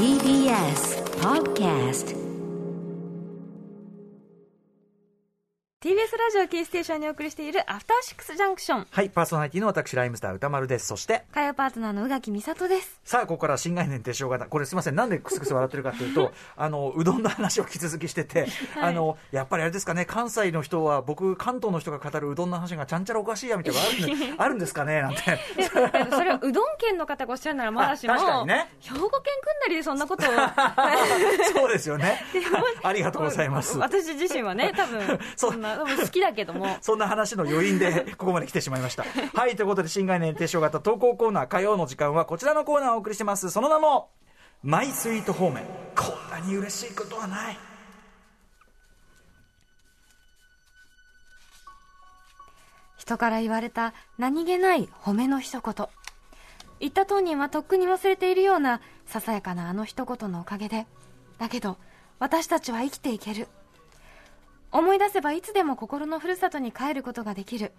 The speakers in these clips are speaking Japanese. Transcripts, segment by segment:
TBS Podcast ラジオキーステーションにお送りしているアフターシックスジャンクションはい、パーソナリティの私、ライムスター歌丸です。そして、火曜パートナーの宇垣美里ですさあ、ここから新概念提唱型。これすみません、なんでクスクス笑ってるかというと、あの、うどんの話を引き続きしてて、あの、やっぱりあれですかね、関西の人は、僕、関東の人が語るうどんの話がちゃんちゃらおかしいやみたいなのが あるんですかね、なんて。それをうどん県の方がおっしゃるならまだしも、あ確かにね兵庫県くんなりでそんなことを そうですよね。ありがとうございます。私自身はね多分そんな多きだけども そんな話の余韻でここまで来てしまいました。はい、ということで新概念提唱型投稿コーナー火曜の時間はこちらのコーナーをお送りしてます。その名も、マイスイート方面。こんなに嬉しいことはない。人から言われた何気ない褒めの一言言った当人はとっくに忘れているようなささやかなあの一言のおかげでだけど私たちは生きていける思い出せばいつでも心のふるさとに帰ることができる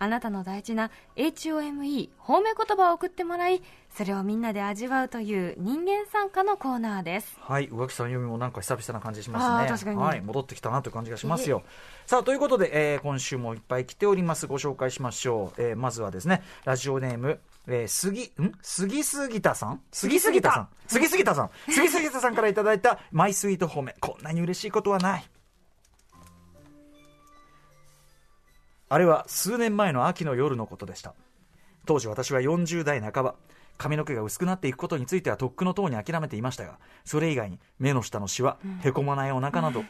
あなたの大事な HOME 褒め言葉を送ってもらいそれをみんなで味わうという人間参加のコーナーですはい、宇垣さん読みもなんか久々な感じしますね。はい、戻ってきたなという感じがしますよ。さあ、ということで、えー今週もいっぱい来ております。ご紹介しましょう。えーまずはですね、ラジオネーム、えー、杉、ん？杉杉田さん杉杉田さん杉杉田さん杉杉田さんからいただいたマイスイート褒め。こんなに嬉しいことはない。あれは数年前の秋の夜のことでした。当時私は40代半ば髪の毛が薄くなっていくことについてはとっくのとうに諦めていましたがそれ以外に目の下のシワ、へこまないお腹など、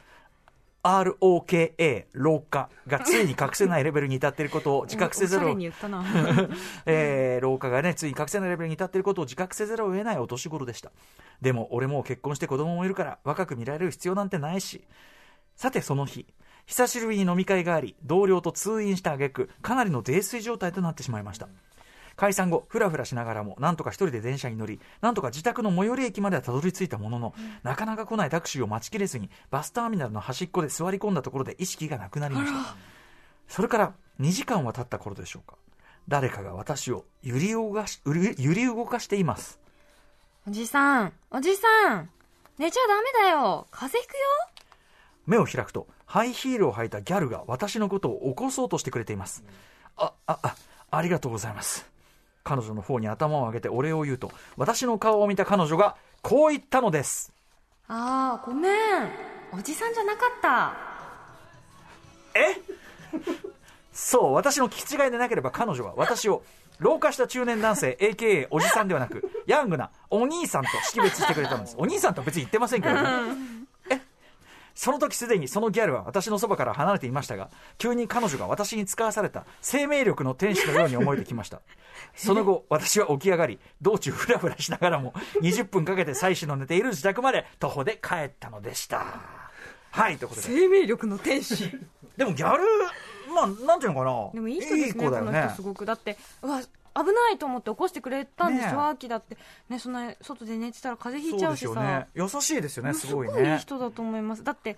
ROKA 老化がついに隠せないレベルに至っていることを自覚せざるを えー老化がね、ついに隠せないレベルに至っていることを自覚せざるを得ないお年頃でした。でも、俺もう結婚して子供もいるから、若く見られる必要なんてないし。さて、その日、久しぶりに飲み会があり、同僚と通院した挙句、かなりの泥酔状態となってしまいました。解散後、ふらふらしながらも、なんとか一人で電車に乗り、なんとか自宅の最寄り駅まではたどり着いたものの、なかなか来ないタクシーを待ちきれずに、バスターミナルの端っこで座り込んだところで意識がなくなりました。それから2時間は経った頃でしょうか。誰かが私を揺り動かし、揺り動かしています。おじさんおじさん寝ちゃダメだよ風邪ひくよ目を開くと、ハイヒールを履いたギャルが私のことを起こそうとしてくれています。あ、あ、あ、ありがとうございます。彼女の方に頭を上げてお礼を言うと、私の顔を見た彼女が、こう言ったのです。ああごめんおじさんじゃなかったえ？そう、私の聞き違いでなければ彼女は私を、老化した中年男性、AKA おじさんではなく、ヤングなお兄さんと識別してくれたんです。お兄さんとは別に言ってませんけどね。えその時すでにそのギャルは私のそばから離れていましたが、急に彼女が私に使わされた生命力の天使のように思えてきました。その後、私は起き上がり、道中ふらふらしながらも、20分かけて妻子の寝ている自宅まで徒歩で帰ったのでした。はい、ということで。生命力の天使でもギャル、まあ、なんていうのかな。でもいい人ですね子だよねこの人す。ごくだってうわ危ないと思って起こしてくれたんでしょ、秋だって。ねそんな外で寝てたら風邪ひいちゃうしさ。ね。優しいですよね、すごいすごいい。人だと思います。だって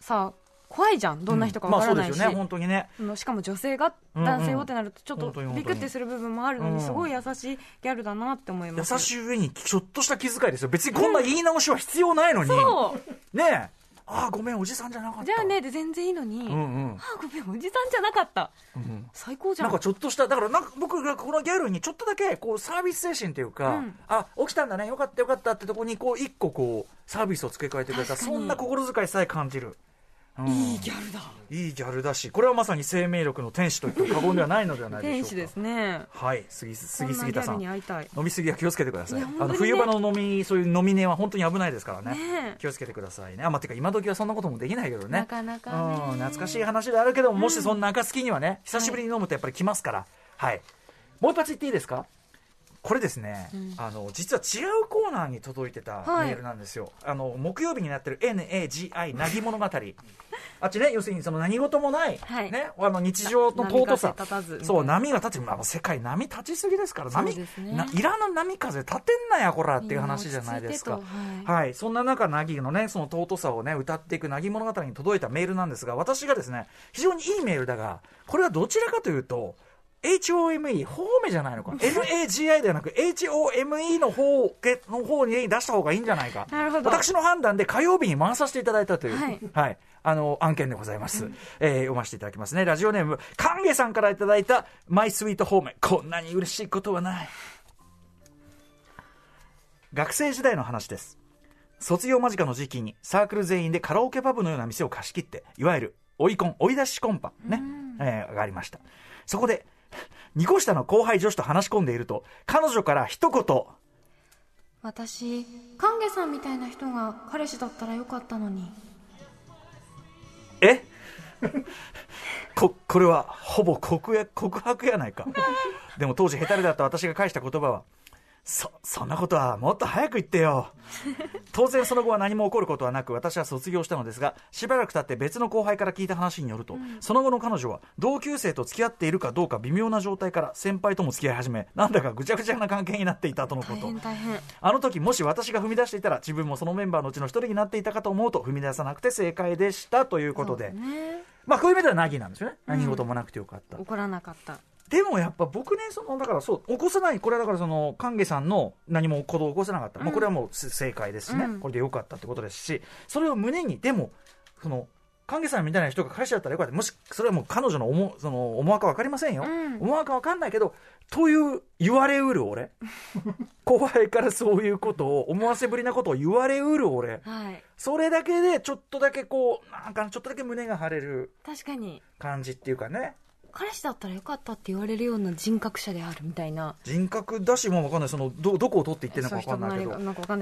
さ怖いじゃん。どんな人かまあわからないし、そうですよね、本当にね。しかも女性が男性をってなるとちょっと本当に本当に。ビクってする部分もあるのにうん。すごい優しいギャルだなって思います。優しい上にちょっとした気遣いですよ。別にこんな言い直しは必要ないのに。そう。ねえ。ああ、ごめん、おじさんじゃなかった。じゃあねで全然いいのに、うんうん。あごめんおじさんじゃなかったうん最高じゃなんんかちょっとした、だからなんか僕がこのギャルにちょっとだけこうサービス精神というか、うんあ、起きたんだね、よかったよかったってとこにこう一個こうサービスを付け加えてくれた、そんな心遣いさえ感じる。うんいいギャルだいいギャルだし、これはまさに生命力の天使と言っても過言ではないのではないでしょうか。天使ですねはい、杉杉杉田さん。飲みすぎは気をつけてください。ねあの冬場の飲み、そういう飲み寝は本当に危ないですからね。ねえ気をつけてくださいね。あ、まあ、てか今時はそんなこともできないけどね。なかなかねうん、懐かしい話であるけども、もしそんな暁にはね、久しぶりに飲むとやっぱり来ますから。はい。もう一発言っていいですかこれですね、あの実は違うコーナーに届いてたはいメールなんですよ、あの木曜日になってる NAGI なぎ物語あっちね要するにその何事もない、はい。ね、あの日常の尊さ。そう波が立つ、まあ、世界波立ちすぎですから波。ね。ないらぬ波風立てんなやこらっていう話じゃないですか。いてとはい、そんな中、なぎのね、その尊さをね、歌っていくなぎ物語に届いたメールなんですが、私がですね、非常にいいメールだが、これはどちらかというと、HOME、ホーメじゃないのか。NAGI ではなく HOME の方けの方に出した方がいいんじゃないか。なるほど私の判断で火曜日に回させていただいたという、はいはい。あの、案件でございます。えー読ませていただきますね。ラジオネーム、カンゲさんからいただいた、マイスイートホーメ。こんなに嬉しいことはない。学生時代の話です。卒業間近の時期にサークル全員でカラオケパブのような店を貸し切って、いわゆる追いコン、追い出しコンパ、ね、えーがありました。そこで、2個下の後輩女子と話し込んでいると、彼女から一言、私カンゲさんみたいな人が彼氏だったらよかったのに。え？ここれはほぼ告白やないか。でも当時下手だった私が返した言葉はそそんなことはもっと早く言ってよ。当然その後は何も起こることはなく私は卒業したのですがしばらく経って別の後輩から聞いた話によると、その後の彼女は同級生と付き合っているかどうか微妙な状態から先輩とも付き合い始めなんだかぐちゃぐちゃな関係になっていたとのこ大と。変大変。あの時もし私が踏み出していたら自分もそのメンバーのうちの一人になっていたかと思うと踏み出さなくて正解でしたということで、ね。まあこういう意味ではナギなんですよね、何事もなくてよかった。怒らなかったでもやっぱ僕ねそのだからそう起こさないこれはだからその歓迎さんの何も行動を起こせなかった、まあ、これはもうす正解ですしね、うん。これでよかったってことですしそれを胸にでもその歓迎さんみたいな人が彼氏だったらよかった。もしそれはもう彼女の思その思惑は分かりませんよ、うん。思惑は分かんないけどという言われうる俺 後輩からそういうことを思わせぶりなことを言われうる俺はい。それだけでちょっとだけこうなんかちょっとだけ胸が張れる確かに。感じっていうかね彼氏だったらよかったって言われるような人格者であるみたいな。人格だしも分かんない。そのどどこを取っていってるのか分かんないけど。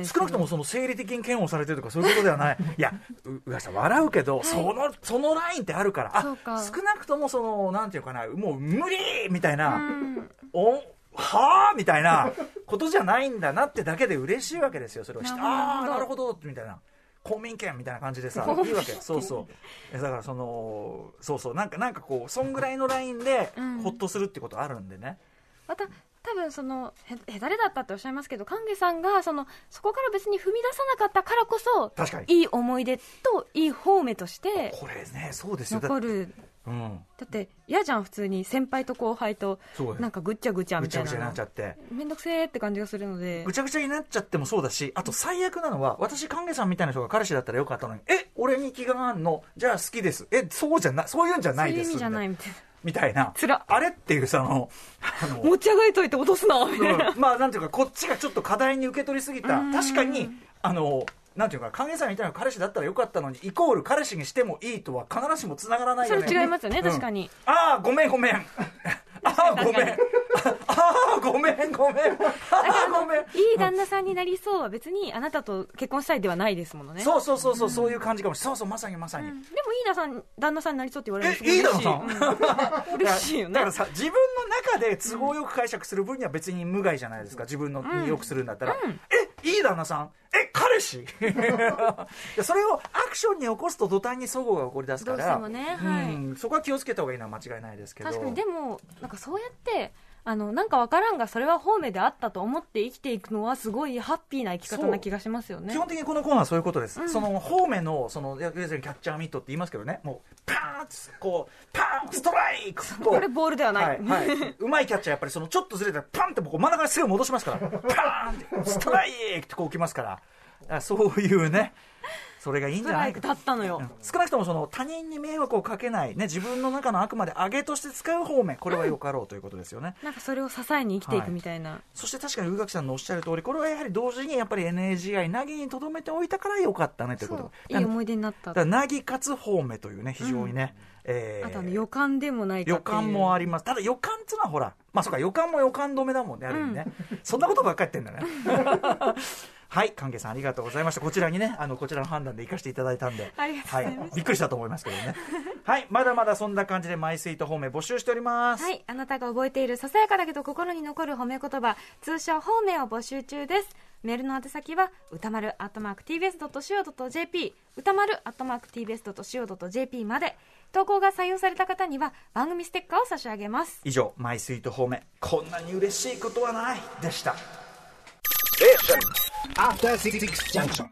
少なくともその生理的に嫌悪されてるとかそういうことではない。いやううがさん笑うけど、そのそのラインってあるから少なくともそのなんていうかなもう無理みたいな、うん。おはあみたいなことじゃないんだなってだけで嬉しいわけですよ。それをああなるほどみたいな公民権みたいな感じでさいいわけ。そうそう。えだからそのそうそう。なんかなんかこうそんぐらいのラインでうん。ほっとするってことあるんでね、また多分そのへへたれだったっておっしゃいますけど歓迎さんがそのそこから別に踏み出さなかったからこそ確かに。いい思い出といい方面としてこれねそうですよ。だ残るうん。だって嫌じゃん普通に先輩と後輩と。なんかぐっちゃぐちゃぐみたいな。ちゃぐちゃになっちゃって。めんどくせーって感じがするので。ぐちゃぐちゃになっちゃってもそうだしあと最悪なのは私歓迎さんみたいな人が彼氏だったらよかったのにえ俺に気があんの？じゃあ好きです。えそうじゃないそういうんじゃないですそういう意味じゃないみたいな。みたいな。つら。あれっていうそのあの持ち上げといて落とすなみたいな。うん。まあなんていうかこっちがちょっと課題に受け取りすぎた。うん。確かにあのなんていうか歓迎さんみたいな彼氏だったらよかったのにイコール彼氏にしてもいいとは必ずしもつながらないそよね。れ違いますよねうん。確かに。ああごめんごめん。ああ ごめん。ああごめんごめん。ああごめん。いい旦那さんになりそうは別にあなたと結婚したいではないですものね。そうそうそうそう、そういう感じかもしれない。そうそう、まさにまさに。うん。でもいい旦那さん旦那さんになりそうって言われるえ、いいだろさんん。嬉しいよね。だからさ、自分の中で都合よく解釈する分には別に無害じゃないですか。自分のによくするんだったら。え、いい旦那さん？え、彼氏いやそれをアクションに起こすと途端に齟齬が起こり出すから。どうしてもねはい。うん、そこは気をつけた方がいいのは間違いないですけど。確かにでもなんかそうやってあのなんかわからんがそれは方面であったと思って生きていくのはすごいハッピーな生き方な気がしますよね。基本的にこのコーナーはそういうことです、うん。その方面のその要するにキャッチャーミットって言いますけどね。もうパーンってこうパーンストライクこれボールではない、はいはい、うまいキャッチャーやっぱりそのちょっとずれたらパンってこう真ん中にすぐ戻しますから。パーンってストライクってこうきますから。あそういうね。それがいいんじゃないか。立ったのよ、うん。少なくともその他人に迷惑をかけない、ね、自分の中のあくまで上げとして使う方面これはよかろうということですよね、なんかそれを支えに生きていくみたいな、そして確かに宇垣さんのおっしゃる通りこれはやはり同時にやっぱり NAGI なぎにとどめておいたからよかったねということ。いい思い出になった。だからなぎかつ方面というね非常にね、えーあと予感でもないか予感もあります。ただ予感っていうのはほらまあそうか予感も予感止めだもんねある意味ね、そんなことばっかり言ってんだねはい関係さんありがとうございました。こちらにねあのこちらの判断で生かしていただいたんで。ありがとうございます。はい、びっくりしたと思いますけどね。はいまだまだそんな感じでマイスイート方面募集しております、はい、あなたが覚えているささやかだけど心に残る褒め言葉、通称方面を募集中です。メールの宛先は、歌丸アットマーク tbs.co.jp、歌丸アットマーク tbs.co.jp まで、投稿が採用された方には番組ステッカーを差し上げます。以上マイスイート方面こんなに嬉しいことはない。でした After Six Junction.